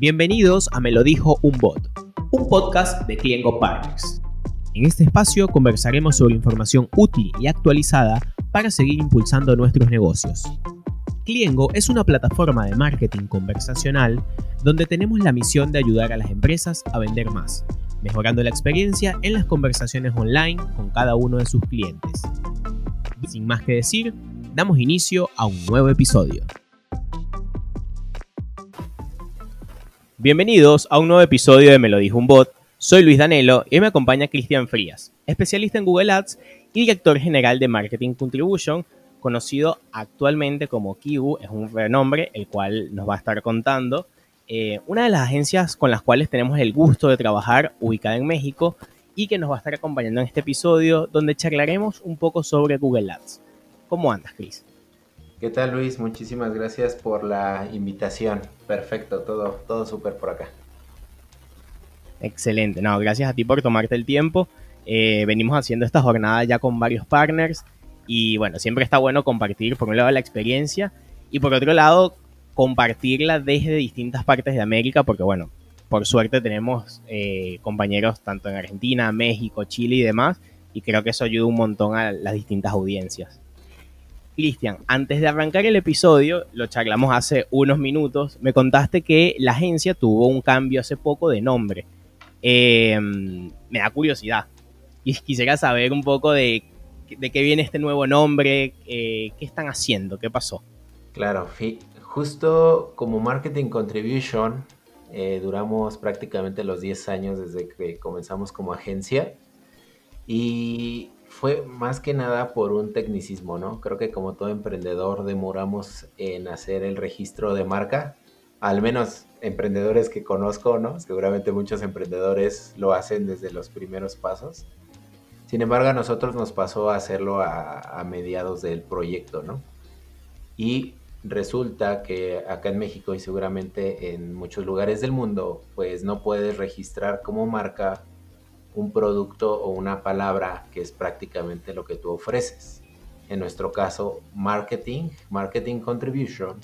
Bienvenidos a Me lo dijo un bot, un podcast de Cliengo Partners. En este espacio conversaremos sobre información útil y actualizada para seguir impulsando nuestros negocios. Cliengo es una plataforma de marketing conversacional donde tenemos la misión de ayudar a las empresas a vender más, mejorando la experiencia en las conversaciones online con cada uno de sus clientes. Sin más que decir, damos inicio a un nuevo episodio. Bienvenidos a un nuevo episodio de Me lo dijo un bot. Soy Luis Danelo y me acompaña Cristian Frías, especialista en Google Ads y director general de Marketing Contribution, conocido actualmente como Kibu, es un renombre el cual nos va a estar contando. Eh, una de las agencias con las cuales tenemos el gusto de trabajar, ubicada en México, y que nos va a estar acompañando en este episodio, donde charlaremos un poco sobre Google Ads. ¿Cómo andas, Chris? ¿Qué tal Luis? Muchísimas gracias por la invitación. Perfecto, todo, todo súper por acá. Excelente, no, gracias a ti por tomarte el tiempo. Eh, venimos haciendo esta jornada ya con varios partners y bueno, siempre está bueno compartir por un lado la experiencia y por otro lado compartirla desde distintas partes de América porque bueno, por suerte tenemos eh, compañeros tanto en Argentina, México, Chile y demás y creo que eso ayuda un montón a las distintas audiencias. Cristian, antes de arrancar el episodio, lo charlamos hace unos minutos, me contaste que la agencia tuvo un cambio hace poco de nombre. Em, me da curiosidad y quisiera saber un poco de, qué viene este nuevo nombre, eh, qué están haciendo, qué pasó. Claro, justo como Marketing Contribution, eh, duramos prácticamente los 10 años desde que comenzamos como agencia y fue más que nada por un tecnicismo, ¿no? Creo que como todo emprendedor demoramos en hacer el registro de marca, al menos emprendedores que conozco, ¿no? Seguramente muchos emprendedores lo hacen desde los primeros pasos. Sin embargo, a nosotros nos pasó a hacerlo a, mediados del proyecto, ¿no? Y resulta que acá en México y seguramente en muchos lugares del mundo, pues no puedes registrar como marca un producto o una palabra que es prácticamente lo que tú ofreces. En nuestro caso, marketing, marketing contribution,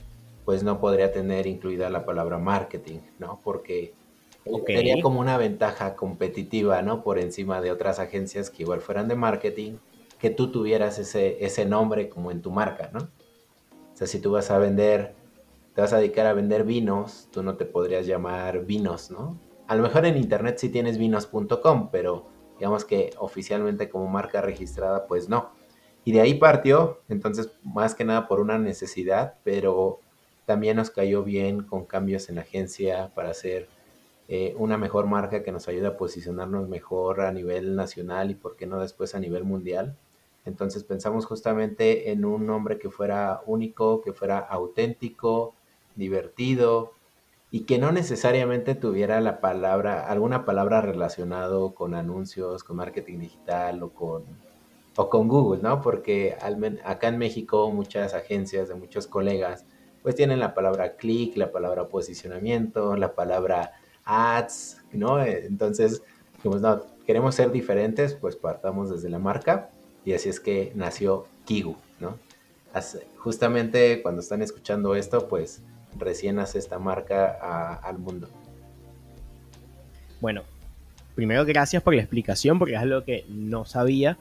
pues no podría tener incluida la palabra marketing, ¿no? Porque sería como una ventaja competitiva, ¿no? Por encima de otras agencias que igual fueran de marketing, que tú tuvieras ese, ese nombre como en tu marca, ¿no? O sea, si tú vas a vender, te vas a dedicar a vender vinos, tú no te podrías llamar vinos, ¿no? A lo mejor en internet sí tienes vinos.com, pero digamos que oficialmente como marca registrada, pues no. Y de ahí partió, entonces más que nada por una necesidad, pero también nos cayó bien con cambios en la agencia para hacer eh, una mejor marca que nos ayude a posicionarnos mejor a nivel nacional y por qué no después a nivel mundial. Entonces pensamos justamente en un nombre que fuera único, que fuera auténtico, divertido, y que no necesariamente tuviera la palabra, alguna palabra relacionado con anuncios, con marketing digital o con, o con Google, ¿no? Porque acá en México muchas agencias de muchos colegas pues tienen la palabra click, la palabra posicionamiento, la palabra ads, ¿no? Entonces, como no, queremos ser diferentes, pues partamos desde la marca y así es que nació Kigu, ¿no? justamente cuando están escuchando esto, pues recién hace esta marca al mundo. Bueno, primero gracias por la explicación porque es algo que no sabía.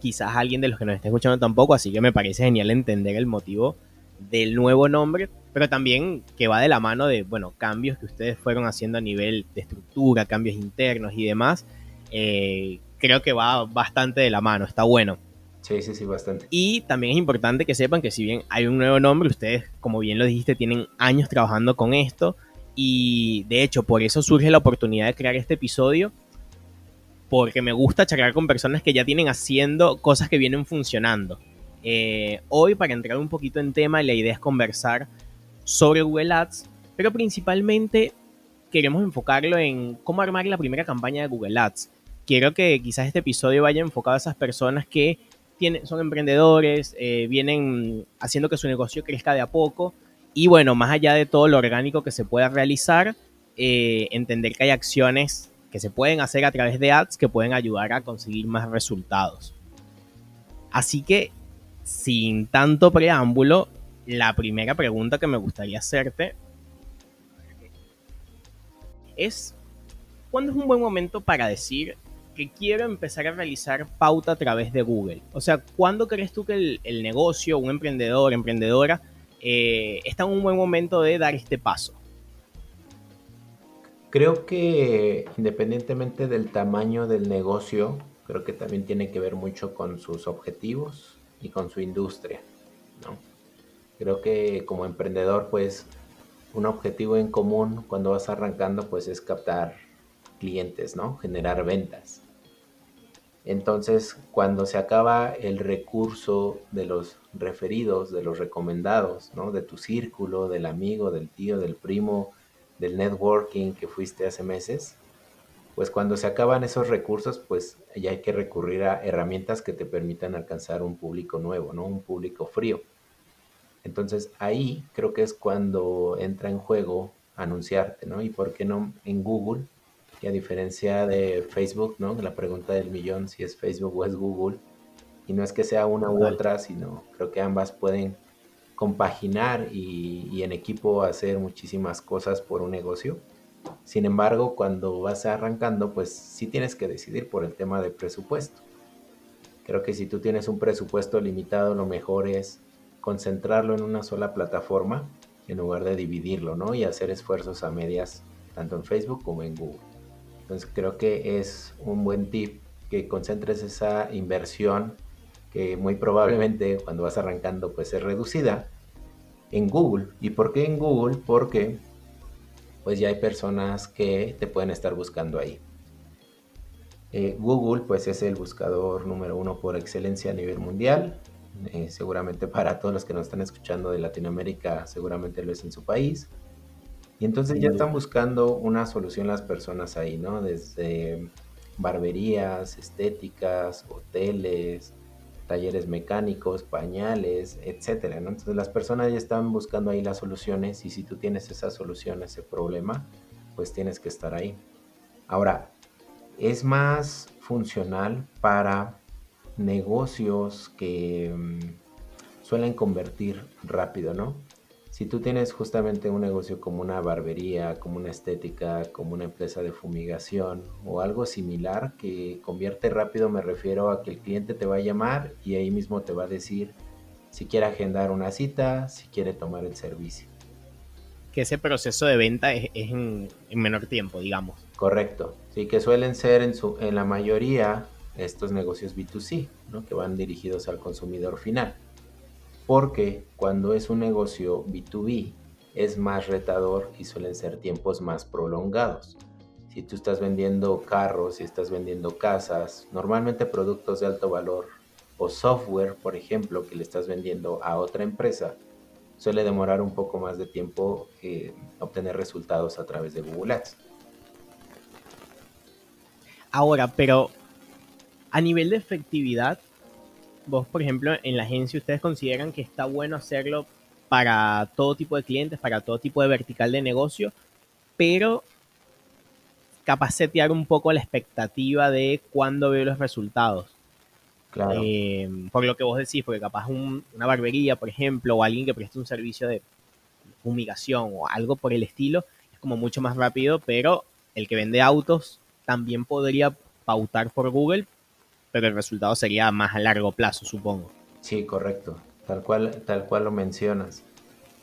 Quizás alguien de los que nos está escuchando tampoco, así que me parece genial entender el motivo del nuevo nombre, pero también que va de la mano de, bueno, cambios que ustedes fueron haciendo a nivel de estructura, cambios internos y demás. Eh, creo que va bastante de la mano, está bueno. Sí, sí, sí, bastante. Y también es importante que sepan que si bien hay un nuevo nombre, ustedes, como bien lo dijiste, tienen años trabajando con esto. Y de hecho, por eso surge la oportunidad de crear este episodio. Porque me gusta charlar con personas que ya tienen haciendo cosas que vienen funcionando. Eh, hoy, para entrar un poquito en tema, la idea es conversar sobre Google Ads, pero principalmente queremos enfocarlo en cómo armar la primera campaña de Google Ads. Quiero que quizás este episodio vaya enfocado a esas personas que son emprendedores, eh, vienen haciendo que su negocio crezca de a poco. Y bueno, más allá de todo lo orgánico que se pueda realizar, eh, entender que hay acciones que se pueden hacer a través de ads que pueden ayudar a conseguir más resultados. Así que, sin tanto preámbulo, la primera pregunta que me gustaría hacerte es cuándo es un buen momento para decir que quiero empezar a realizar pauta a través de Google. O sea, ¿cuándo crees tú que el, negocio, un emprendedor, emprendedora, eh, está en un buen momento de dar este paso? Creo que independientemente del tamaño del negocio, creo que también tiene que ver mucho con sus objetivos y con su industria. ¿no? Creo que como emprendedor, pues un objetivo en común cuando vas arrancando, pues es captar clientes, ¿no? Generar ventas. Entonces, cuando se acaba el recurso de los referidos, de los recomendados. De tu círculo, del amigo, del tío, del primo, del networking que fuiste hace meses, pues cuando se acaban esos recursos, pues ya hay que recurrir a herramientas que te permitan alcanzar un público nuevo, ¿no? Un público frío. Entonces ahí creo que es cuando entra en juego anunciarte, ¿no? Y por qué no en Google, que a diferencia de Facebook, ¿no? La pregunta del millón, si es Facebook o es Google, y no es que sea una u otra, sino creo que ambas pueden compaginar y, en equipo hacer muchísimas cosas por un negocio. Sin embargo, cuando vas arrancando, pues sí tienes que decidir por el tema de presupuesto. Creo que si tú tienes un presupuesto limitado, lo mejor es concentrarlo en una sola plataforma en lugar de dividirlo, ¿no? Y hacer esfuerzos a medias, tanto en Facebook como en Google. Entonces creo que es un buen tip que concentres esa inversión que muy probablemente cuando vas arrancando pues es reducida, en Google. ¿Y por qué en Google? Porque pues ya hay personas que te pueden estar buscando ahí. Eh, Google pues es el buscador número uno por excelencia a nivel mundial. Eh, seguramente para todos los que nos están escuchando de Latinoamérica, seguramente lo es en su país. Y entonces ya están buscando una solución las personas ahí, ¿no? Desde barberías, estéticas, hoteles, talleres mecánicos, pañales, etcétera, Entonces las personas ya están buscando ahí las soluciones y si tú tienes esa solución, ese problema, pues tienes que estar ahí. Ahora, es más funcional para negocios que mm, suelen convertir rápido, ¿no? Si tú tienes justamente un negocio como una barbería, como una estética, como una empresa de fumigación o algo similar que convierte rápido, me refiero a que el cliente te va a llamar y ahí mismo te va a decir si quiere agendar una cita, si quiere tomar el servicio. Que ese proceso de venta es, en, menor tiempo, digamos. Correcto. Sí, que suelen ser en, su, en la mayoría estos negocios B2C, ¿no? que van dirigidos al consumidor final porque cuando es un negocio B2B es más retador y suelen ser tiempos más prolongados. Si tú estás vendiendo carros, si estás vendiendo casas, normalmente productos de alto valor o software, por ejemplo, que le estás vendiendo a otra empresa, suele demorar un poco más de tiempo eh, obtener resultados a través de Google Ads. Ahora, pero a nivel de efectividad, vos, por ejemplo, en la agencia, ustedes consideran que está bueno hacerlo para todo tipo de clientes, para todo tipo de vertical de negocio, pero capaz setear un poco la expectativa de cuándo veo los resultados. Claro. Eh, por lo que vos decís, porque capaz una barbería, por ejemplo, o alguien que preste un servicio de fumigación o algo por el estilo, es como mucho más rápido, pero el que vende autos también podría pautar por Google, pero el resultado sería más a largo plazo, supongo. Sí, correcto, tal cual, tal cual lo mencionas.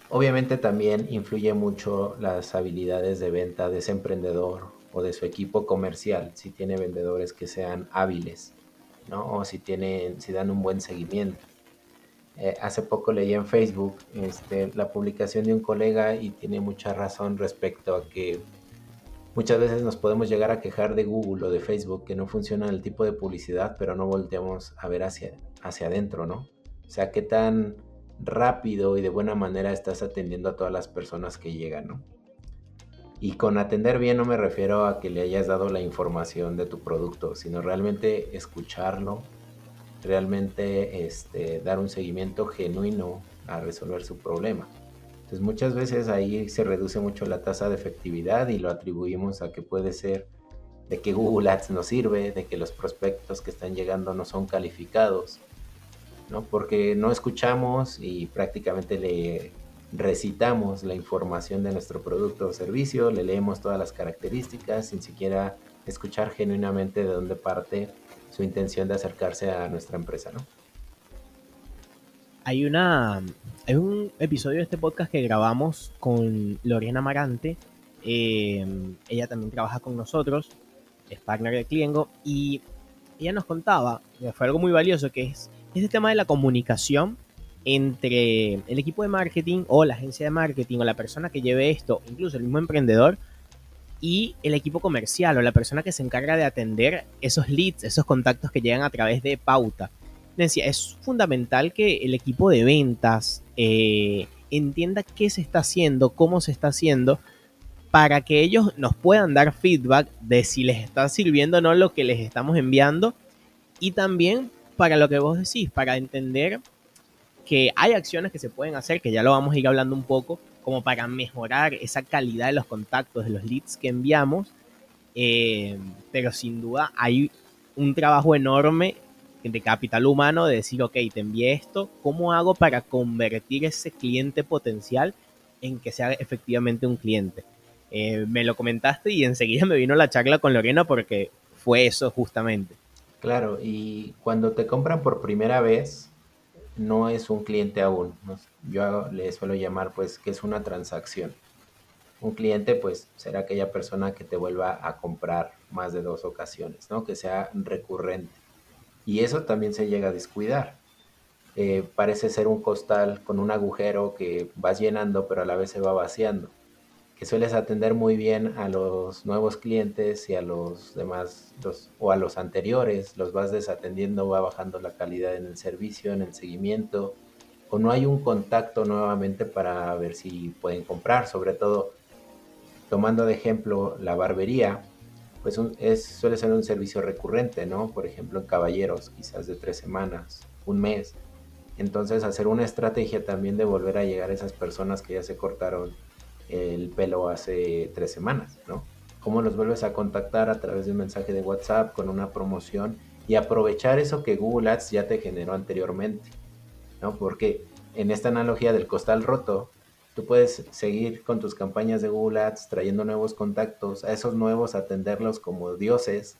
Obviamente también influye mucho las habilidades de venta de ese emprendedor o de su equipo comercial, si tiene vendedores que sean hábiles, ¿no? O si tienen, si dan un buen seguimiento. Eh, hace poco leí en Facebook este, la publicación de un colega y tiene mucha razón respecto a que Muchas veces nos podemos llegar a quejar de Google o de Facebook que no funciona el tipo de publicidad, pero no volteamos a ver hacia, hacia adentro, ¿no? O sea, qué tan rápido y de buena manera estás atendiendo a todas las personas que llegan, ¿no? Y con atender bien no me refiero a que le hayas dado la información de tu producto, sino realmente escucharlo, realmente este, dar un seguimiento genuino a resolver su problema. Entonces muchas veces ahí se reduce mucho la tasa de efectividad y lo atribuimos a que puede ser de que Google Ads no sirve, de que los prospectos que están llegando no son calificados, ¿no? Porque no escuchamos y prácticamente le recitamos la información de nuestro producto o servicio, le leemos todas las características sin siquiera escuchar genuinamente de dónde parte su intención de acercarse a nuestra empresa, ¿no? Hay una un episodio de este podcast que grabamos con Lorena Amarante. Eh, ella también trabaja con nosotros, es partner de Cliengo, y ella nos contaba, fue algo muy valioso, que es ese tema de la comunicación entre el equipo de marketing o la agencia de marketing o la persona que lleve esto, incluso el mismo emprendedor, y el equipo comercial o la persona que se encarga de atender esos leads, esos contactos que llegan a través de pauta. Decía, es fundamental que el equipo de ventas eh, entienda qué se está haciendo, cómo se está haciendo, para que ellos nos puedan dar feedback de si les está sirviendo o no lo que les estamos enviando. Y también para lo que vos decís, para entender que hay acciones que se pueden hacer, que ya lo vamos a ir hablando un poco, como para mejorar esa calidad de los contactos, de los leads que enviamos. Eh, pero sin duda hay un trabajo enorme de capital humano de decir, ok, te envié esto, ¿cómo hago para convertir ese cliente potencial en que sea efectivamente un cliente? Eh, me lo comentaste y enseguida me vino la charla con Lorena porque fue eso justamente. Claro, y cuando te compran por primera vez, no es un cliente aún. Yo le suelo llamar pues que es una transacción. Un cliente pues será aquella persona que te vuelva a comprar más de dos ocasiones, ¿no? Que sea recurrente. Y eso también se llega a descuidar. Eh, parece ser un costal con un agujero que vas llenando pero a la vez se va vaciando que sueles atender muy bien a los nuevos clientes y a los demás, o a los anteriores, los vas desatendiendo, va bajando la calidad en el servicio, en el seguimiento, o no hay un contacto nuevamente para ver si pueden comprar, sobre todo tomando de ejemplo la barbería, pues es, suele ser un servicio recurrente, ¿no? Por ejemplo, en caballeros, quizás de tres semanas, un mes. Entonces, hacer una estrategia también de volver a llegar a esas personas que ya se cortaron el pelo hace tres semanas, ¿no? ¿Cómo los vuelves a contactar a través de un mensaje de WhatsApp con una promoción y aprovechar eso que Google Ads ya te generó anteriormente, ¿no? Porque en esta analogía del costal roto, tú puedes seguir con tus campañas de Google Ads trayendo nuevos contactos, a esos nuevos atenderlos como dioses,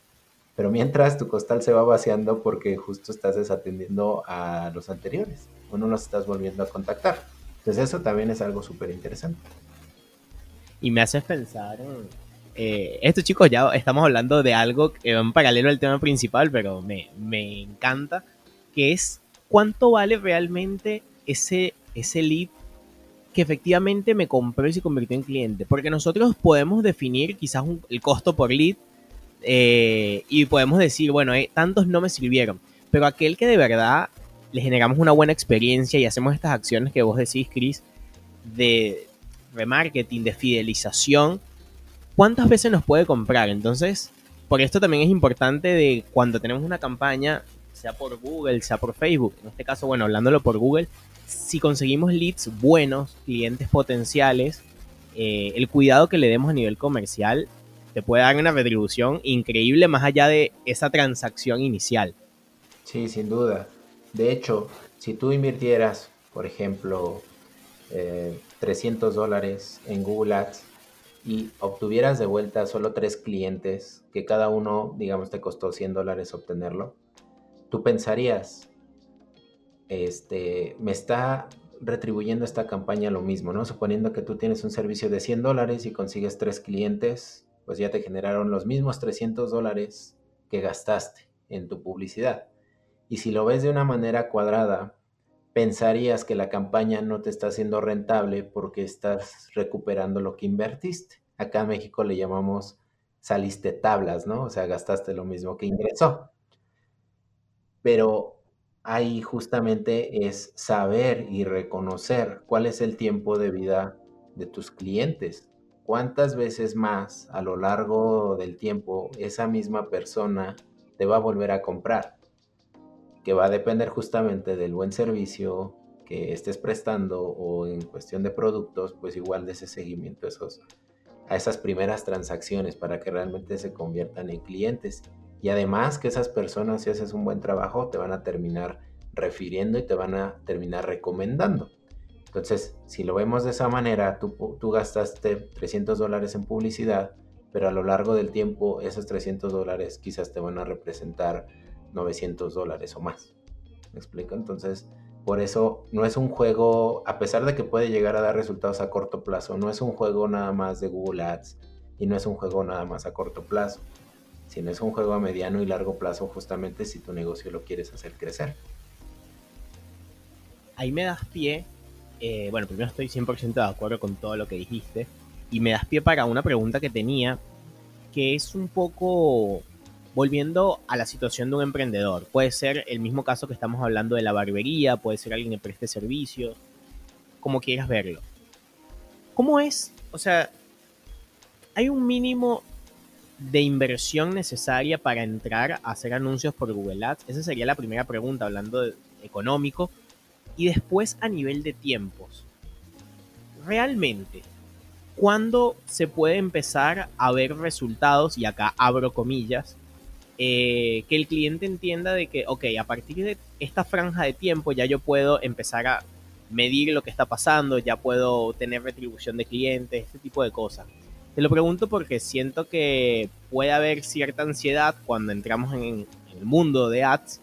pero mientras tu costal se va vaciando porque justo estás desatendiendo a los anteriores o no los estás volviendo a contactar. Entonces eso también es algo súper interesante y me haces pensar en... Eh, estos chicos ya estamos hablando de algo que va en paralelo al tema principal, pero me, me encanta, que es cuánto vale realmente ese, ese lead que efectivamente me compró y se convirtió en cliente. Porque nosotros podemos definir quizás el costo por lead eh, y podemos decir, bueno, eh, tantos no me sirvieron. Pero aquel que de verdad le generamos una buena experiencia y hacemos estas acciones que vos decís, Chris, de, remarketing, de fidelización, ¿cuántas veces nos puede comprar? Entonces, por esto también es importante de cuando tenemos una campaña, sea por Google, sea por Facebook, en este caso, bueno, hablándolo por Google, si conseguimos leads buenos, clientes potenciales, eh, el cuidado que le demos a nivel comercial te puede dar una retribución increíble más allá de esa transacción inicial. Sí, sin duda. De hecho, si tú invirtieras, por ejemplo, eh, 300 dólares en Google Ads y obtuvieras de vuelta solo tres clientes, que cada uno, digamos, te costó 100 dólares obtenerlo, tú pensarías, este, me está retribuyendo esta campaña lo mismo, ¿no? Suponiendo que tú tienes un servicio de 100 dólares y consigues tres clientes, pues ya te generaron los mismos 300 dólares que gastaste en tu publicidad. Y si lo ves de una manera cuadrada, pensarías que la campaña no te está haciendo rentable porque estás recuperando lo que invertiste. Acá en México le llamamos saliste tablas, ¿no? O sea, gastaste lo mismo que ingresó. Pero ahí justamente es saber y reconocer cuál es el tiempo de vida de tus clientes. ¿Cuántas veces más a lo largo del tiempo esa misma persona te va a volver a comprar? que va a depender justamente del buen servicio que estés prestando o en cuestión de productos, pues igual de ese seguimiento esos, a esas primeras transacciones para que realmente se conviertan en clientes. Y además que esas personas, si haces un buen trabajo, te van a terminar refiriendo y te van a terminar recomendando. Entonces, si lo vemos de esa manera, tú, tú gastaste 300 dólares en publicidad, pero a lo largo del tiempo esos 300 dólares quizás te van a representar 900 dólares o más. ¿Me explico? Entonces, por eso no es un juego, a pesar de que puede llegar a dar resultados a corto plazo, no es un juego nada más de Google Ads y no es un juego nada más a corto plazo, sino es un juego a mediano y largo plazo justamente si tu negocio lo quieres hacer crecer. Ahí me das pie eh, bueno, primero estoy 100% de acuerdo con todo lo que dijiste y me das pie para una pregunta que tenía, que es un poco volviendo a la situación de un emprendedor. Puede ser el mismo caso que estamos hablando de la barbería, puede ser alguien que preste servicios, como quieras verlo. ¿Cómo es? O sea, ¿hay un mínimo de inversión necesaria para entrar a hacer anuncios por Google Ads? Esa sería la primera pregunta, hablando de económico. Y después a nivel de tiempos. Realmente, ¿cuándo se puede empezar a ver resultados? Y acá abro comillas. Eh, que el cliente entienda de que, ok, a partir de esta franja de tiempo ya yo puedo empezar a medir lo que está pasando, ya puedo tener retribución de clientes, este tipo de cosas. Te lo pregunto porque siento que puede haber cierta ansiedad cuando entramos en, el mundo de ads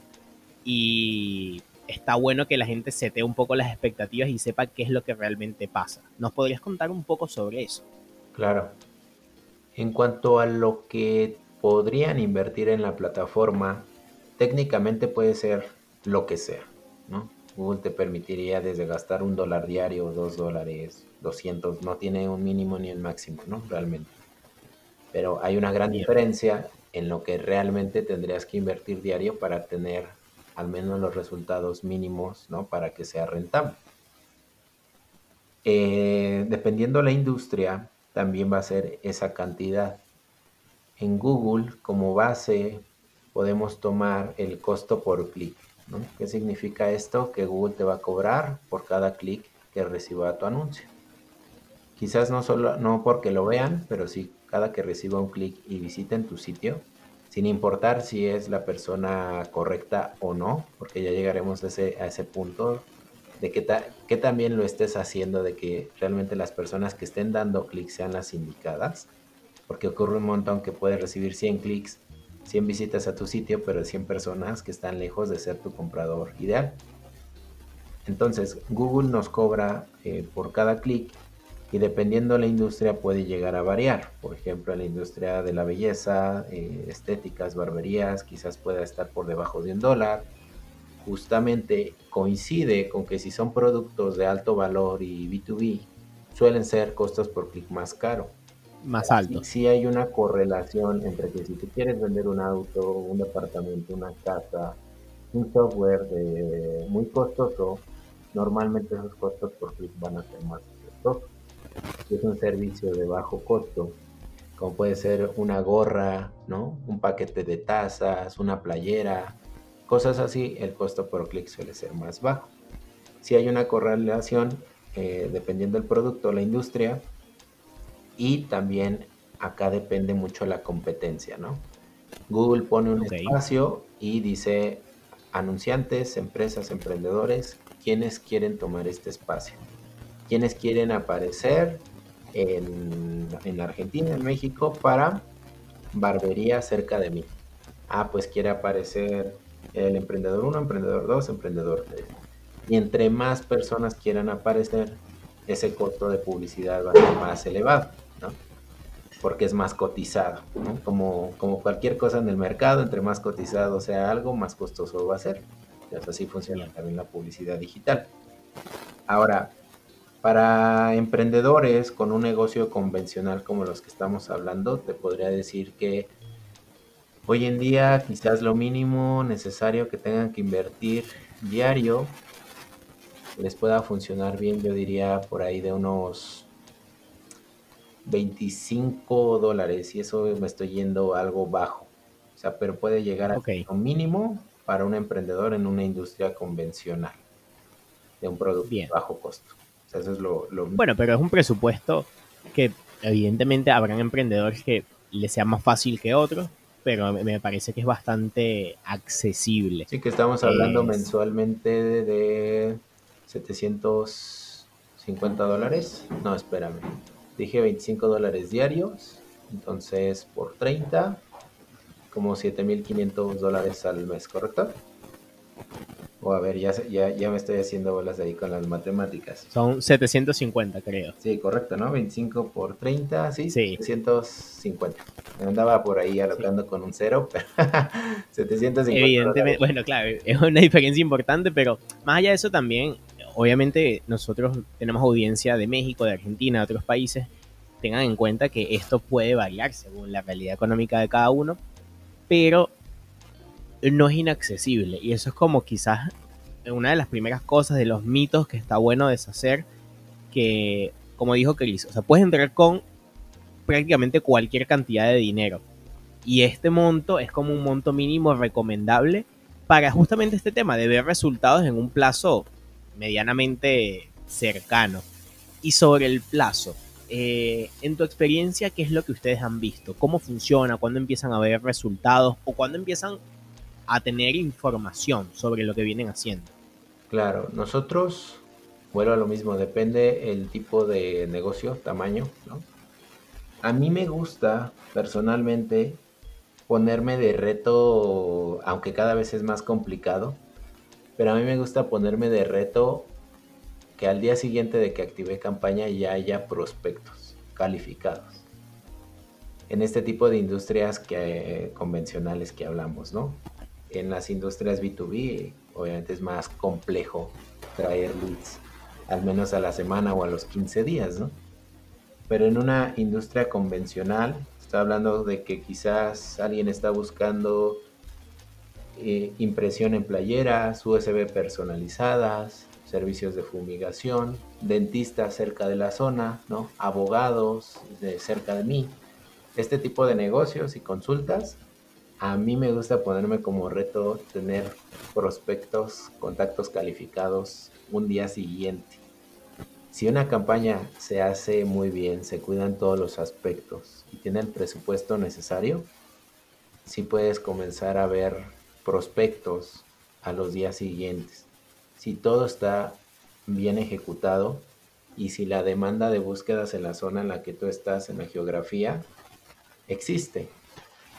y está bueno que la gente sete un poco las expectativas y sepa qué es lo que realmente pasa. ¿Nos podrías contar un poco sobre eso? Claro. En cuanto a lo que podrían invertir en la plataforma, técnicamente puede ser lo que sea, ¿no? Google te permitiría desde gastar un dólar diario, dos dólares, 200, no tiene un mínimo ni un máximo, ¿no? Realmente. Pero hay una gran diferencia en lo que realmente tendrías que invertir diario para tener al menos los resultados mínimos, ¿no? Para que sea rentable. Eh, dependiendo la industria, también va a ser esa cantidad. En Google, como base, podemos tomar el costo por clic. ¿Qué significa esto? Que Google te va a cobrar por cada clic que reciba tu anuncio. Quizás no solo no porque lo vean, pero sí cada que reciba un clic y visiten tu sitio, sin importar si es la persona correcta o no, porque ya llegaremos a ese, a ese punto de que, que también lo estés haciendo, de que realmente las personas que estén dando clics sean las indicadas, porque ocurre un montón que puedes recibir 100 clics, 100 visitas a tu sitio, pero 100 personas que están lejos de ser tu comprador ideal. Entonces, Google nos cobra eh, por cada clic y dependiendo de la industria puede llegar a variar. Por ejemplo, en la industria de la belleza, eh, estéticas, barberías, quizás pueda estar por debajo de un dólar. Justamente coincide con que si son productos de alto valor y B2B, suelen ser costos por clic más caro. Más alto. Sí hay una correlación entre que si tú quieres vender un auto, un departamento, una casa, un software de, muy costoso, normalmente esos costos por clic van a ser más costosos es un servicio de bajo costo, como puede ser una gorra, ¿no? Un paquete de tazas, una playera, cosas así, el costo por clic suele ser más bajo. Si hay una correlación, eh, dependiendo del producto, la industria, y también acá depende mucho la competencia, ¿no? Google pone un espacio y dice anunciantes, empresas, emprendedores, quienes quieren tomar este espacio quienes quieren aparecer en, en Argentina, en México, para barbería cerca de mí. Ah, pues quiere aparecer el emprendedor 1, emprendedor 2, emprendedor 3. Y entre más personas quieran aparecer, ese costo de publicidad va a ser más elevado. Porque es más cotizado, ¿no? Como, cualquier cosa en el mercado, entre más cotizado sea algo, más costoso va a ser. así funciona también la publicidad digital. Ahora, para emprendedores con un negocio convencional como los que estamos hablando, te podría decir que hoy en día quizás lo mínimo necesario que tengan que invertir diario les pueda funcionar bien, yo diría por ahí de unos 25 dólares y eso me estoy yendo algo bajo. O sea, pero puede llegar a un mínimo para un emprendedor en una industria convencional de un producto bajo costo es lo, Bueno, pero es un presupuesto que evidentemente habrán emprendedores que les sea más fácil que otros, pero me parece que es bastante accesible. Sí, que estamos hablando mensualmente de 700 50 dólares. No, espérame. Dije 25 dólares diarios. Entonces, por 30, como 7.500 dólares al mes, ¿correcto? O a ver, ya, ya, ya me estoy haciendo bolas ahí con las matemáticas. Son 750, creo. Sí, correcto, ¿no? 25 por 30, sí. Sí. 750. Me andaba por ahí alocando con un cero, pero 750. Evidentemente, bueno, claro, es una diferencia importante, pero más allá de eso también, obviamente nosotros tenemos audiencia de México, de Argentina, de otros países. Tengan en cuenta que esto puede variar según la realidad económica de cada uno, pero no es inaccesible. Y eso es como quizás una de las primeras cosas de los mitos que está bueno deshacer. Que, como dijo Chris, o sea, puedes entrar con prácticamente cualquier cantidad de dinero. Y este monto es como un monto mínimo recomendable para justamente este tema de ver resultados en un plazo medianamente cercano. Y sobre el plazo, eh, en tu experiencia, ¿qué es lo que ustedes han visto? ¿Cómo funciona? ¿Cuándo empiezan a ver resultados? ¿O cuándo empiezan a tener información sobre lo que vienen haciendo. Claro, nosotros, vuelvo a lo mismo, depende el tipo de negocio, tamaño. A mí me gusta personalmente ponerme de reto, aunque cada vez es más complicado, pero a mí me gusta ponerme de reto que al día siguiente de que active campaña ya haya prospectos calificados en este tipo de industrias que, convencionales que hablamos, ¿no? en las industrias B2B, obviamente es más complejo traer leads, al menos a la semana o a los 15 días, ¿no? Pero en una industria convencional, está hablando de que quizás alguien está buscando eh, impresión en playeras, USB personalizadas, servicios de fumigación, dentistas cerca de la zona, ¿no? abogados de cerca de mí. Este tipo de negocios y consultas a mí me gusta ponerme como reto tener prospectos, contactos calificados un día siguiente. Si una campaña se hace muy bien, se cuidan todos los aspectos y tiene el presupuesto necesario, sí puedes comenzar a ver prospectos a los días siguientes. Si todo está bien ejecutado y si la demanda de búsquedas en la zona en la que tú estás, en la geografía, existe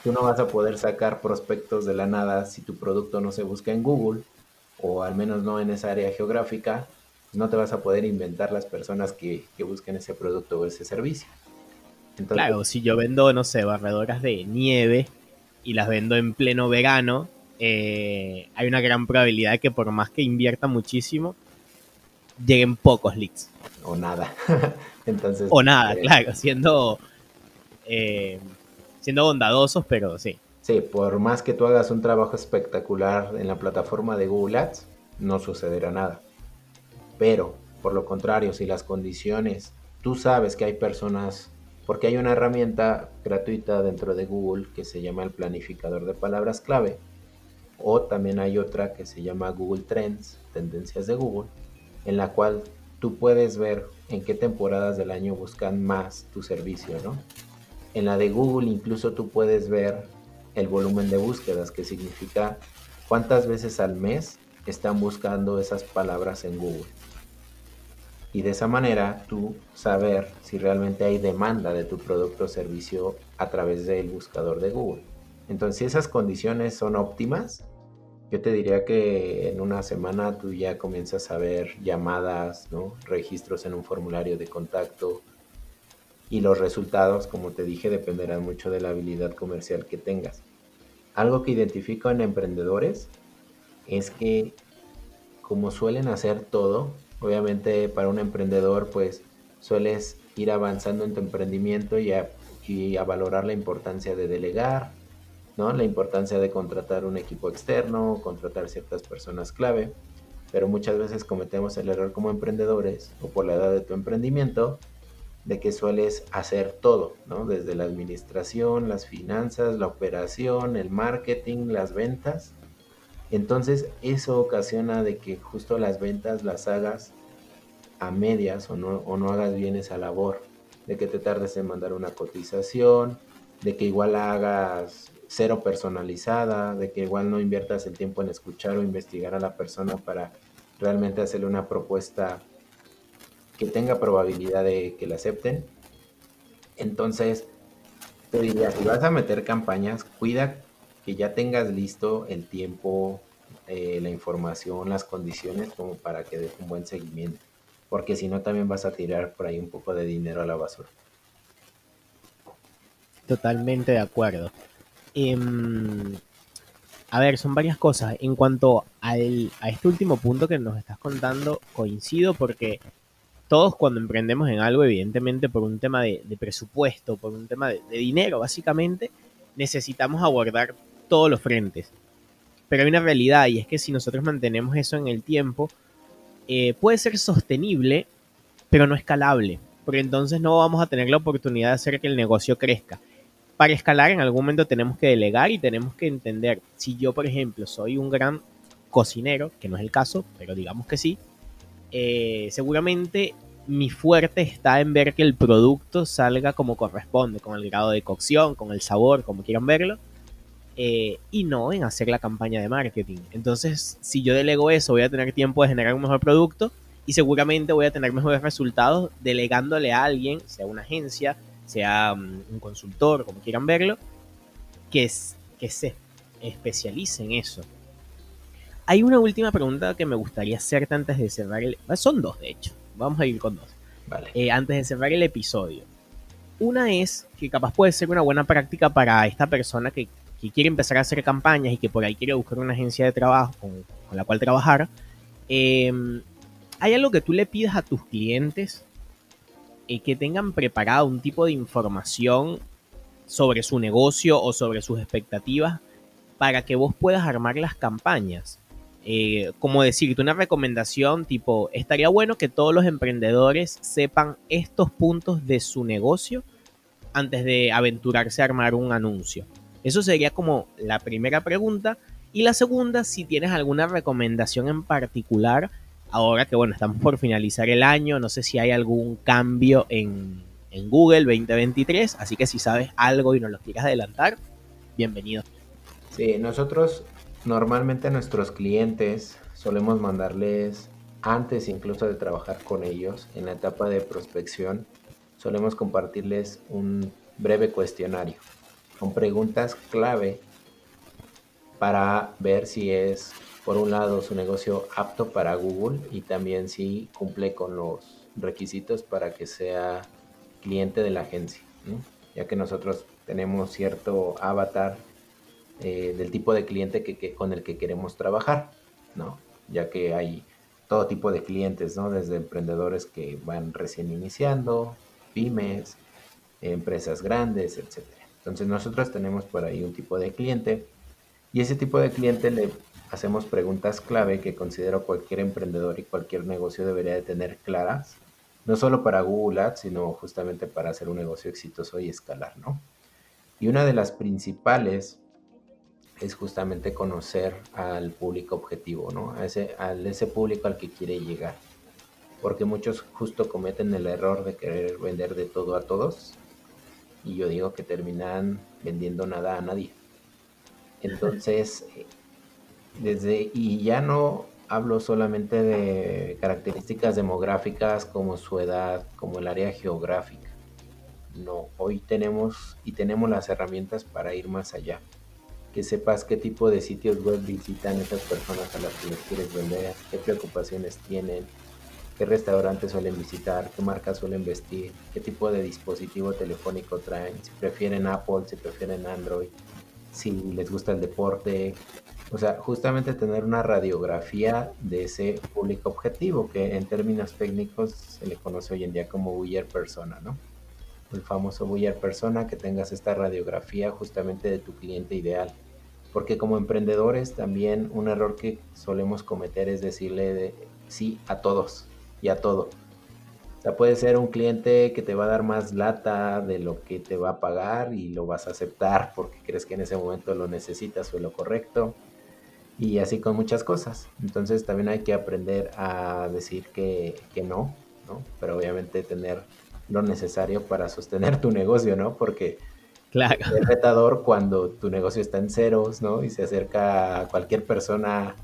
Tú no vas a poder sacar prospectos de la nada si tu producto no se busca en Google o al menos no en esa área geográfica. No te vas a poder inventar las personas que, busquen ese producto o ese servicio. claro, si yo vendo, no sé, barredoras de nieve y las vendo en pleno verano, eh, hay una gran probabilidad de que por más que invierta muchísimo, lleguen pocos leads. O nada. Entonces, o nada, eh, claro, siendo eh, siendo bondadosos, pero sí. Sí, por más que tú hagas un trabajo espectacular en la plataforma de Google Ads, no sucederá nada. Pero, por lo contrario, si las condiciones, tú sabes que hay personas, porque hay una herramienta gratuita dentro de Google que se llama el planificador de palabras clave, o también hay otra que se llama Google Trends, tendencias de Google, en la cual tú puedes ver en qué temporadas del año buscan más tu servicio, ¿no? En la de Google incluso tú puedes ver el volumen de búsquedas, que significa cuántas veces al mes están buscando esas palabras en Google. Y de esa manera tú saber si realmente hay demanda de tu producto o servicio a través del buscador de Google. Entonces, si esas condiciones son óptimas, yo te diría que en una semana tú ya comienzas a ver llamadas, ¿no? registros en un formulario de contacto, y los resultados, como te dije, dependerán mucho de la habilidad comercial que tengas. Algo que identifico en emprendedores es que como suelen hacer todo, obviamente para un emprendedor pues sueles ir avanzando en tu emprendimiento y a, y a valorar la importancia de delegar, ¿no? La importancia de contratar un equipo externo, contratar ciertas personas clave, pero muchas veces cometemos el error como emprendedores o por la edad de tu emprendimiento de que sueles hacer todo, ¿no? Desde la administración, las finanzas, la operación, el marketing, las ventas. Entonces eso ocasiona de que justo las ventas las hagas a medias o no, o no hagas bien esa labor, de que te tardes en mandar una cotización, de que igual hagas cero personalizada, de que igual no inviertas el tiempo en escuchar o investigar a la persona para realmente hacerle una propuesta que tenga probabilidad de que la acepten. Entonces, te diría, si vas a meter campañas, cuida que ya tengas listo el tiempo, eh, la información, las condiciones como para que des un buen seguimiento. Porque si no, también vas a tirar por ahí un poco de dinero a la basura. Totalmente de acuerdo. Em, a ver, son varias cosas. En cuanto a este último punto que nos estás contando, coincido porque todos cuando emprendemos en algo, evidentemente por un tema de, presupuesto, por un tema de, dinero, básicamente, necesitamos abordar todos los frentes. Pero hay una realidad y es que si nosotros mantenemos eso en el tiempo, eh, puede ser sostenible, pero no escalable, porque entonces no vamos a tener la oportunidad de hacer que el negocio crezca. Para escalar en algún momento tenemos que delegar y tenemos que entender, si yo por ejemplo soy un gran cocinero, que no es el caso, pero digamos que sí, eh, seguramente mi fuerte está en ver que el producto salga como corresponde, con el grado de cocción, con el sabor, como quieran verlo, eh, y no en hacer la campaña de marketing. Entonces, si yo delego eso, voy a tener tiempo de generar un mejor producto y seguramente voy a tener mejores resultados delegándole a alguien, sea una agencia, sea mm, un consultor, como quieran verlo, que, que se especialice en eso. Hay una última pregunta que me gustaría hacerte antes de cerrar el... Son dos, de hecho. Vamos a ir con dos. Vale. Eh, antes de cerrar el episodio. Una es que capaz puede ser una buena práctica para esta persona que, quiere empezar a hacer campañas y que por ahí quiere buscar una agencia de trabajo con, la cual trabajar. Em, ¿Hay algo que tú le pidas a tus clientes que tengan preparado un tipo de información sobre su negocio o sobre sus expectativas para que vos puedas armar las campañas? eh, como decirte, una recomendación tipo, estaría bueno que todos los emprendedores sepan estos puntos de su negocio antes de aventurarse a armar un anuncio. Eso sería como la primera pregunta. Y la segunda, si tienes alguna recomendación en particular, ahora que bueno, estamos por finalizar el año, no sé si hay algún cambio en, en Google 2023, así que si sabes algo y nos lo quieres adelantar, bienvenido. Sí, nosotros Normalmente a nuestros clientes solemos mandarles, antes incluso de trabajar con ellos, en la etapa de prospección, solemos compartirles un breve cuestionario con preguntas clave para ver si es, por un lado, su negocio apto para Google y también si cumple con los requisitos para que sea cliente de la agencia, ya que nosotros tenemos cierto avatar eh, del tipo de cliente con el que queremos trabajar, ¿no? Ya que hay todo tipo de clientes, ¿no? Desde emprendedores que van recién iniciando, pymes, empresas grandes, etc. Entonces nosotros tenemos por ahí un tipo de cliente y ese tipo de cliente le hacemos preguntas clave que considero cualquier emprendedor y cualquier negocio debería de tener claras, no solo para Google Ads, sino justamente para hacer un negocio exitoso y escalar, ¿no? Y una de las principales es justamente conocer al público objetivo, ¿no? A ese, ese público al que quiere llegar. Porque muchos justo cometen el error de querer vender de todo a todos. Y yo digo que terminan vendiendo nada a nadie. Entonces, desde, y ya no hablo solamente de características demográficas como su edad, como el área geográfica. No, hoy tenemos y tenemos las herramientas para ir más allá que sepas qué tipo de sitios web visitan esas personas a las que les quieres vender, qué preocupaciones tienen, qué restaurantes suelen visitar, qué marcas suelen vestir, qué tipo de dispositivo telefónico traen, si prefieren Apple, si prefieren Android, si les gusta el deporte. O sea, justamente tener una radiografía de ese público objetivo, que en términos técnicos se le conoce hoy en día como buyer persona, ¿no? el famoso buyer persona, que tengas esta radiografía justamente de tu cliente ideal. Porque como emprendedores también un error que solemos cometer es decirle de sí a todos y a todo. O sea, puede ser un cliente que te va a dar más lata de lo que te va a pagar y lo vas a aceptar porque crees que en ese momento lo necesitas o lo correcto. Y así con muchas cosas. Entonces también hay que aprender a decir que, que no, ¿no? Pero obviamente tener lo necesario para sostener tu negocio, ¿no? Porque claro. es retador cuando tu negocio está en ceros, ¿no? Y se acerca a cualquier persona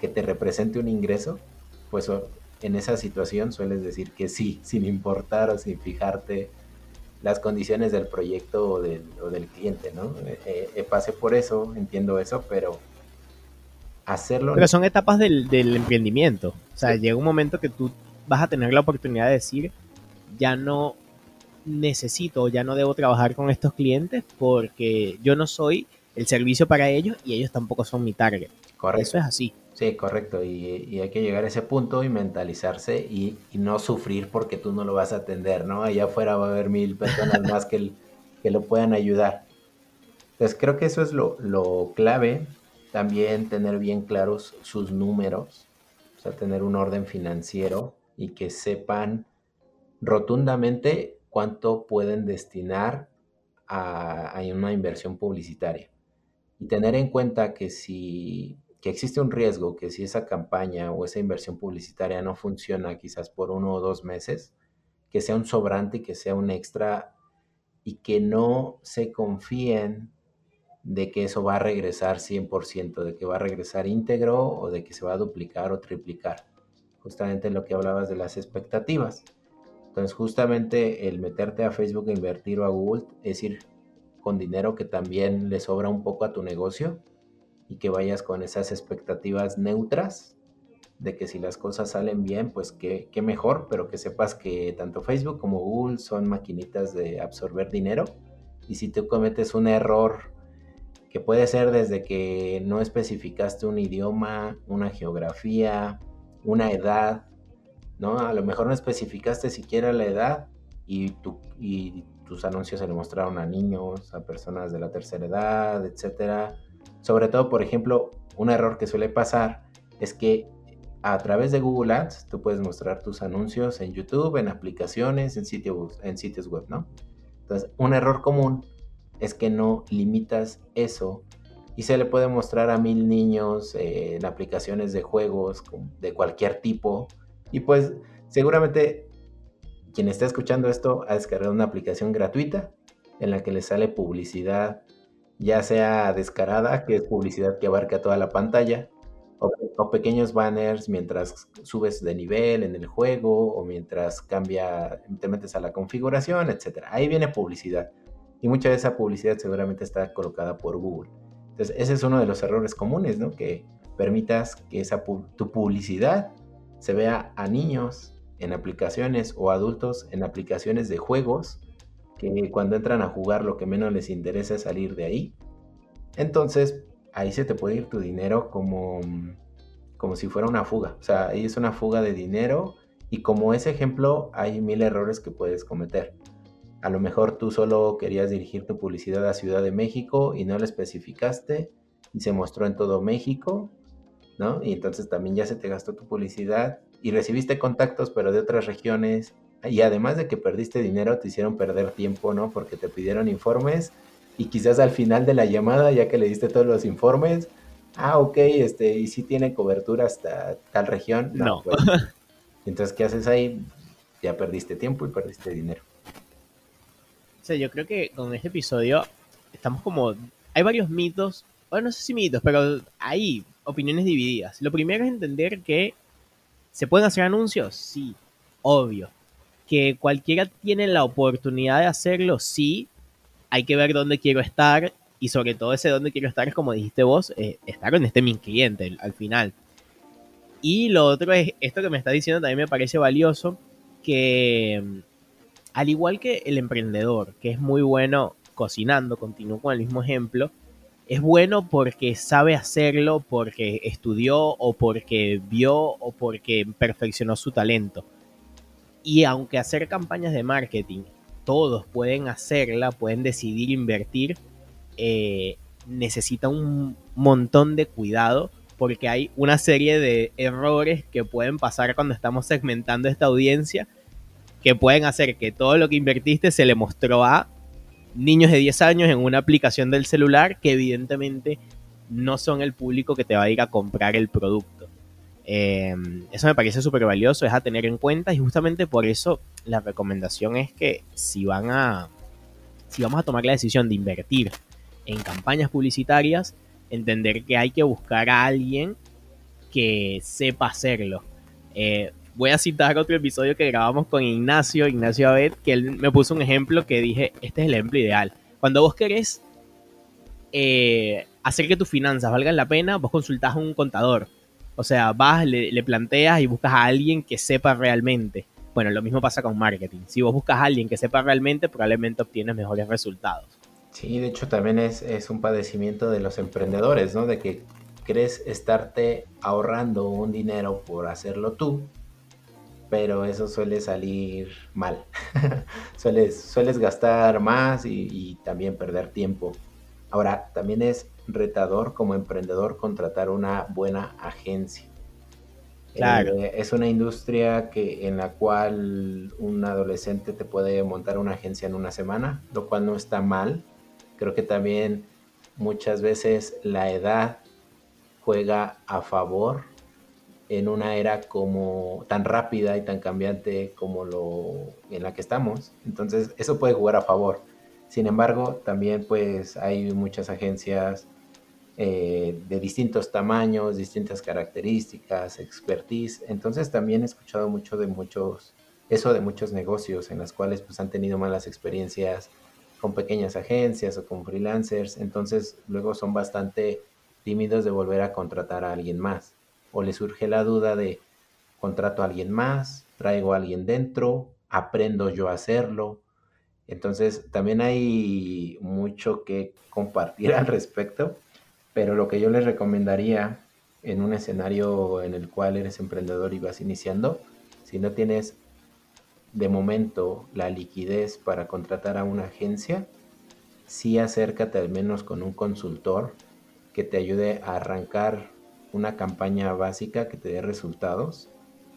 que te represente un ingreso, pues en esa situación sueles decir que sí, sin importar o sin fijarte las condiciones del proyecto o del, cliente, ¿no? Eh, eh, pasé por eso, entiendo eso, pero hacerlo... Pero son etapas del, emprendimiento. O sea, llega un momento que tú vas a tener la oportunidad de decir, ya no necesito, ya no debo trabajar con estos clientes porque yo no soy el servicio para ellos y ellos tampoco son mi target. Correcto. Eso es así. Sí, correcto. Y, hay que llegar a ese punto y mentalizarse y, no sufrir porque tú no lo vas a atender, ¿no? Allá afuera va a haber mil personas más que, lo puedan ayudar. Entonces creo que eso es lo, clave. También tener bien claros sus números, o sea, tener un orden financiero y que sepan rotundamente cuánto pueden destinar a una inversión publicitaria. Y tener en cuenta que si que existe un riesgo que si esa campaña o esa inversión publicitaria no funciona quizás por uno o dos meses, que sea un sobrante que sea un extra y que no se confíen de que eso va a regresar 100%, de que va a regresar íntegro o de que se va a duplicar o triplicar. Justamente lo que hablabas de las expectativas. Entonces, justamente el meterte a Facebook e invertir o a Google es ir con dinero que también le sobra un poco a tu negocio y que vayas con esas expectativas neutras de que si las cosas salen bien, pues qué, mejor, pero que sepas que tanto Facebook como Google son maquinitas de absorber dinero y si tú cometes un error que puede ser desde que no especificaste un idioma, una geografía, una edad, ¿no? A lo mejor no especificaste siquiera la edad y, tu, y tus anuncios se le mostraron a niños, a personas de la tercera edad, etcétera sobre todo, por ejemplo, un error que suele pasar es que a través de Google Ads tú puedes mostrar tus anuncios en YouTube, en aplicaciones, en, sitios, web, ¿no? Entonces, un error común es que no limitas eso y se le puede mostrar a mil niños eh, en aplicaciones de juegos de cualquier tipo y pues seguramente quien está escuchando esto ha descargado una aplicación gratuita en la que le sale publicidad ya sea descarada, que es publicidad que abarca toda la pantalla, o, pequeños banners mientras subes de nivel en el juego o mientras cambia, te metes a la configuración, etc. Ahí viene publicidad. Y mucha de esa publicidad seguramente está colocada por Google. Entonces, ese es uno de los errores comunes, ¿no? Que permitas que esa tu publicidad se vea a niños en aplicaciones o adultos en aplicaciones de juegos que cuando entran a jugar lo que menos les interesa es salir de ahí. Entonces, ahí se te puede ir tu dinero como, como si fuera una fuga. O sea, ahí es una fuga de dinero y como ese ejemplo hay mil errores que puedes cometer. A lo mejor tú solo querías dirigir tu publicidad a Ciudad de México y no la especificaste y se mostró en todo México, ¿no? Y entonces también ya se te gastó tu publicidad y recibiste contactos pero de otras regiones y además de que perdiste dinero, te hicieron perder tiempo, ¿no? Porque te pidieron informes y quizás al final de la llamada, ya que le diste todos los informes, ah, ok, este, y si tiene cobertura hasta tal región. No. Pues, entonces, ¿qué haces ahí? Ya perdiste tiempo y perdiste dinero. O sea, yo creo que con este episodio estamos como... Hay varios mitos, bueno, no sé si mitos, pero hay opiniones divididas. Lo primero es entender que se pueden hacer anuncios, sí, obvio que cualquiera tiene la oportunidad de hacerlo, sí, hay que ver dónde quiero estar y sobre todo ese dónde quiero estar es como dijiste vos, eh, estar con este mi cliente al final. Y lo otro es, esto que me está diciendo también me parece valioso, que mm, al igual que el emprendedor, que es muy bueno cocinando, continúo con el mismo ejemplo, es bueno porque sabe hacerlo, porque estudió o porque vio o porque perfeccionó su talento y aunque hacer campañas de marketing, todos pueden hacerla, pueden decidir invertir, eh, necesita un montón de cuidado porque hay una serie de errores que pueden pasar cuando estamos segmentando esta audiencia que pueden hacer que todo lo que invertiste se le mostró a niños de 10 años en una aplicación del celular que evidentemente no son el público que te va a ir a comprar el producto. Em, eso me parece súper valioso, es a tener en cuenta y justamente por eso la recomendación es que si van a, si vamos a tomar la decisión de invertir en campañas publicitarias, entender que hay que buscar a alguien que sepa hacerlo. Eh, voy a citar otro episodio que grabamos con Ignacio, Ignacio Abed, que él me puso un ejemplo que dije, este es el ejemplo ideal. Cuando vos querés eh, hacer que tus finanzas valgan la pena, vos consultás a un contador. O sea, vas, le, planteas y buscas a alguien que sepa realmente. Bueno, lo mismo pasa con marketing. Si vos buscas a alguien que sepa realmente, probablemente obtienes mejores resultados. Sí, de hecho también es, un padecimiento de los emprendedores, ¿no? De que crees estarte ahorrando un dinero por hacerlo tú, pero eso suele salir mal. sueles, sueles gastar más y, también perder tiempo. Ahora, también es retador como emprendedor contratar una buena agencia. Claro. Eh, es una industria que, en la cual un adolescente te puede montar una agencia en una semana, lo cual no está mal. Creo que también muchas veces la edad juega a favor en una era como tan rápida y tan cambiante como lo en la que estamos. Entonces, eso puede jugar a favor. Sin embargo, también pues hay muchas agencias eh, de distintos tamaños, distintas características, expertise. Entonces, también he escuchado mucho de muchos, eso de muchos negocios en las cuales pues han tenido malas experiencias con pequeñas agencias o con freelancers. Entonces, luego son bastante tímidos de volver a contratar a alguien más o le surge la duda de contrato a alguien más, traigo a alguien dentro, aprendo yo a hacerlo. Entonces también hay mucho que compartir al respecto, pero lo que yo les recomendaría en un escenario en el cual eres emprendedor y vas iniciando, si no tienes de momento la liquidez para contratar a una agencia, sí acércate al menos con un consultor que te ayude a arrancar una campaña básica que te dé resultados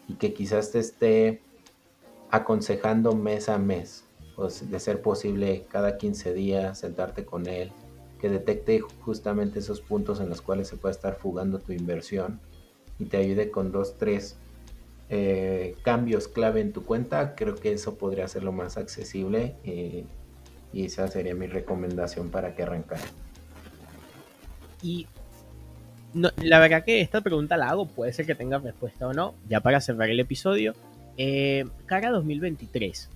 y que quizás te esté aconsejando mes a mes, pues de ser posible cada 15 días sentarte con él, que detecte justamente esos puntos en los cuales se puede estar fugando tu inversión y te ayude con dos, tres eh, cambios clave en tu cuenta, creo que eso podría ser lo más accesible y esa sería mi recomendación para que arrancara. Y la verdad que esta pregunta la hago, puede ser que tenga respuesta o no, ya para cerrar el episodio. Eh, cara 2023,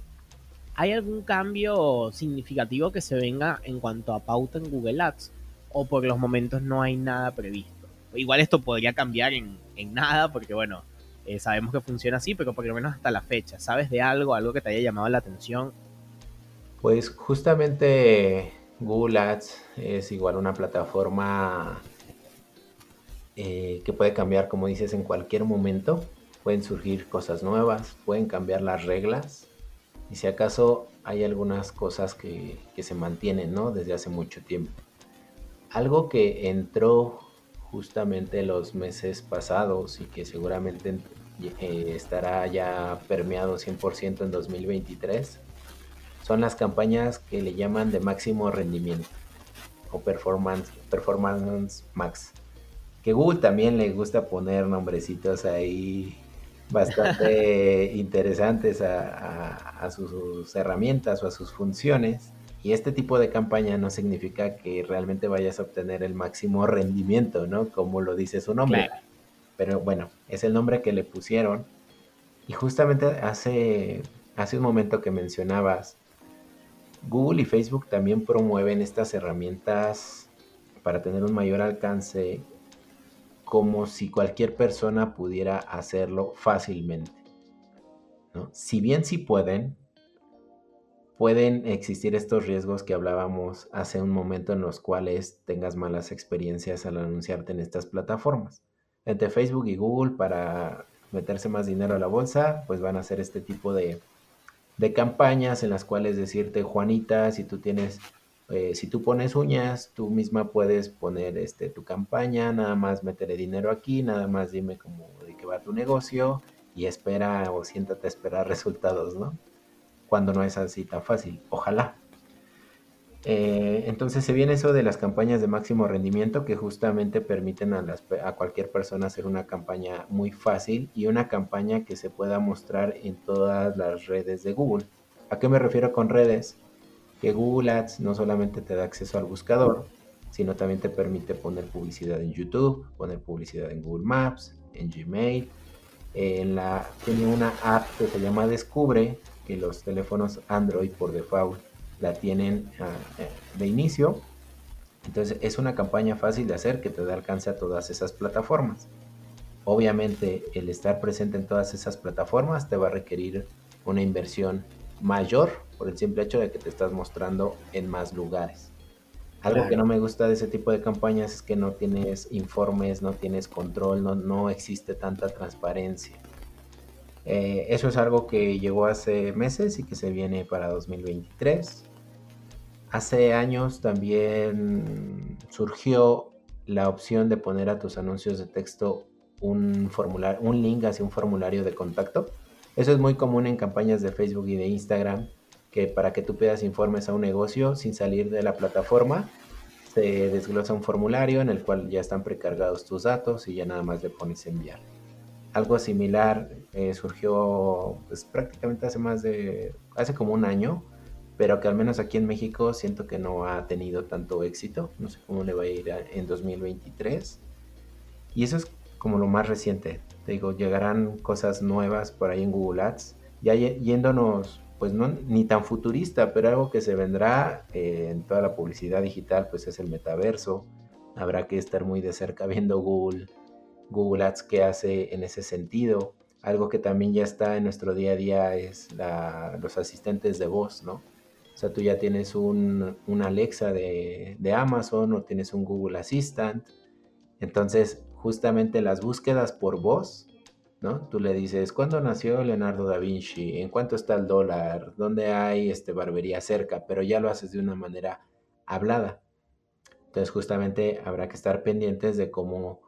¿hay algún cambio significativo que se venga en cuanto a pauta en Google Ads? ¿O por los momentos no hay nada previsto? Igual esto podría cambiar en, nada, porque bueno, eh, sabemos que funciona así, pero por lo menos hasta la fecha, ¿sabes de algo, algo que te haya llamado la atención? Pues justamente Google Ads es igual una plataforma eh, que puede cambiar, como dices, en cualquier momento. Pueden surgir cosas nuevas, pueden cambiar las reglas. Y si acaso hay algunas cosas que, se mantienen, ¿no? Desde hace mucho tiempo. Algo que entró justamente los meses pasados y que seguramente eh, estará ya permeado 100% en 2023 son las campañas que le llaman de máximo rendimiento o performance, performance max que Google también le gusta poner nombrecitos ahí bastante interesantes a, sus, herramientas o a sus funciones. Y este tipo de campaña no significa que realmente vayas a obtener el máximo rendimiento, ¿no? Como lo dice su nombre. Pero bueno, es el nombre que le pusieron. Y justamente hace, hace un momento que mencionabas, Google y Facebook también promueven estas herramientas para tener un mayor alcance como si cualquier persona pudiera hacerlo fácilmente. Si bien sí pueden, pueden existir estos riesgos que hablábamos hace un momento en los cuales tengas malas experiencias al anunciarte en estas plataformas. Entre Facebook y Google para meterse más dinero a la bolsa, pues van a hacer este tipo de, de campañas en las cuales decirte, Juanita, si tú tienes eh, si tú pones uñas, tú misma puedes poner este, tu campaña, nada más meteré dinero aquí, nada más dime cómo de qué va tu negocio y espera o siéntate a esperar resultados, ¿no? Cuando no es así tan fácil, ojalá. Eh, entonces se viene eso de las campañas de máximo rendimiento que justamente permiten a, a cualquier persona hacer una campaña muy fácil y una campaña que se pueda mostrar en todas las redes de Google. ¿A qué me refiero con redes? Que Google Ads no solamente te da acceso al buscador, sino también te permite poner publicidad en YouTube, poner publicidad en Google Maps, en Gmail, tiene una app que se llama Descubre, que los teléfonos Android por default la tienen ah, eh, de inicio. Entonces es una campaña fácil de hacer que te da alcance a todas esas plataformas. Obviamente el estar presente en todas esas plataformas te va a requerir una inversión mayor por el simple hecho de que te estás mostrando en más lugares. Algo que no me gusta de ese tipo de campañas es que no tienes informes, no tienes control, no, no existe tanta transparencia. Eh, eso es algo que llegó hace meses y que se viene para 2023. Hace años también surgió la opción de poner a tus anuncios de texto un formulario, un link hacia un formulario de contacto. Eso es muy común en campañas de Facebook y de Instagram, que para que tú pidas informes a un negocio sin salir de la plataforma, se desglosa un formulario en el cual ya están precargados tus datos y ya nada más le pones enviar. Algo similar eh, surgió pues, prácticamente hace más de, hace como un año, pero que al menos aquí en México siento que no ha tenido tanto éxito. No sé cómo le va a ir en 2023. Y eso es como lo más reciente. Te digo, llegarán cosas nuevas por ahí en Google Ads. Ya yéndonos, pues no ni tan futurista, pero algo que se vendrá eh, en toda la publicidad digital, pues es el metaverso. Habrá que estar muy de cerca viendo Google Google Ads que hace en ese sentido. Algo que también ya está en nuestro día a día es los asistentes de voz, ¿no? O sea, tú ya tienes un, Alexa de, Amazon o tienes un Google Assistant. Entonces, justamente las búsquedas por voz, ¿no? Tú le dices, ¿cuándo nació Leonardo da Vinci? ¿En cuánto está el dólar? ¿Dónde hay este, barbería cerca? Pero ya lo haces de una manera hablada. Entonces, justamente habrá que estar pendientes de cómo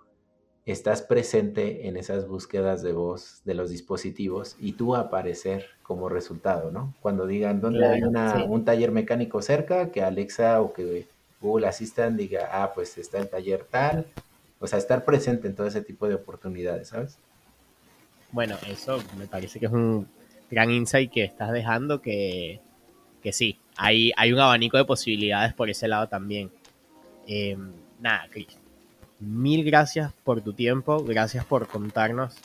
estás presente en esas búsquedas de voz de los dispositivos y tú aparecer como resultado, ¿no? Cuando digan dónde hay un taller mecánico cerca, que Alexa o que Google Assistant diga, ah, pues está el taller tal, o sea, estar presente en todo ese tipo de oportunidades, ¿sabes? Bueno, eso me parece que es un gran insight que estás dejando, que, que sí, hay, hay un abanico de posibilidades por ese lado también. Eh, nada, Cris, mil gracias por tu tiempo, gracias por contarnos,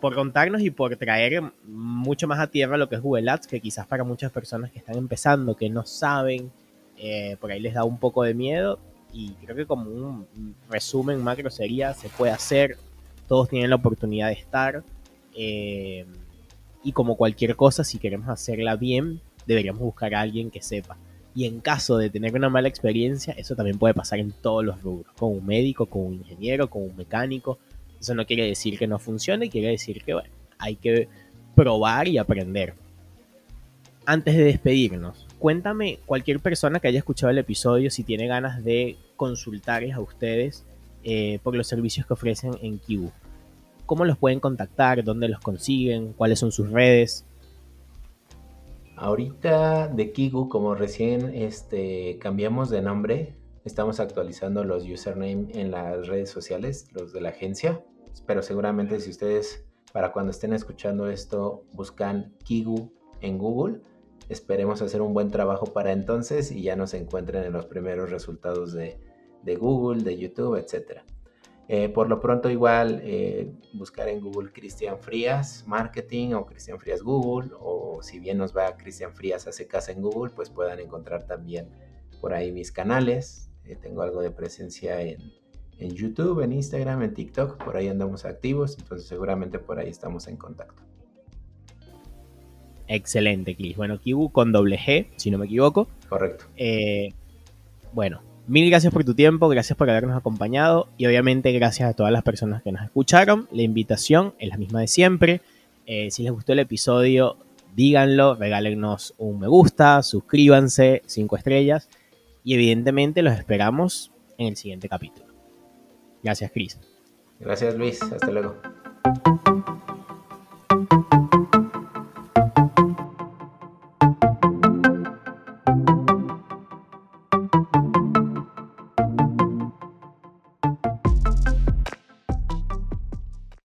por contarnos y por traer mucho más a tierra lo que es Google Ads, que quizás para muchas personas que están empezando, que no saben, eh, por ahí les da un poco de miedo. Y creo que como un resumen macro sería, se puede hacer, todos tienen la oportunidad de estar. Eh, y como cualquier cosa, si queremos hacerla bien, deberíamos buscar a alguien que sepa. Y en caso de tener una mala experiencia, eso también puede pasar en todos los rubros, con un médico, con un ingeniero, con un mecánico. Eso no quiere decir que no funcione, quiere decir que bueno, hay que probar y aprender. Antes de despedirnos, cuéntame cualquier persona que haya escuchado el episodio si tiene ganas de consultarles a ustedes eh, por los servicios que ofrecen en Kibu. ¿Cómo los pueden contactar? ¿Dónde los consiguen? ¿Cuáles son sus redes? Ahorita de Kigu, como recién este, cambiamos de nombre, estamos actualizando los username en las redes sociales, los de la agencia. Pero seguramente si ustedes para cuando estén escuchando esto buscan Kigu en Google, esperemos hacer un buen trabajo para entonces y ya nos encuentren en los primeros resultados de, de Google, de YouTube, etcétera. Eh, por lo pronto igual eh, buscar en Google Cristian Frías Marketing o Cristian Frías Google o si bien nos va Cristian Frías hace casa en Google pues puedan encontrar también por ahí mis canales. Eh, tengo algo de presencia en, en YouTube, en Instagram, en TikTok, por ahí andamos activos, entonces seguramente por ahí estamos en contacto. Excelente, Cris. Bueno, Kibu con doble G, si no me equivoco. Correcto. bueno, Mil gracias por tu tiempo, gracias por habernos acompañado y obviamente gracias a todas las personas que nos escucharon. La invitación es la misma de siempre. Eh, si les gustó el episodio, díganlo, regálenos un me gusta, suscríbanse, cinco estrellas y evidentemente los esperamos en el siguiente capítulo. Gracias, Cris. Gracias, Luis. Hasta luego.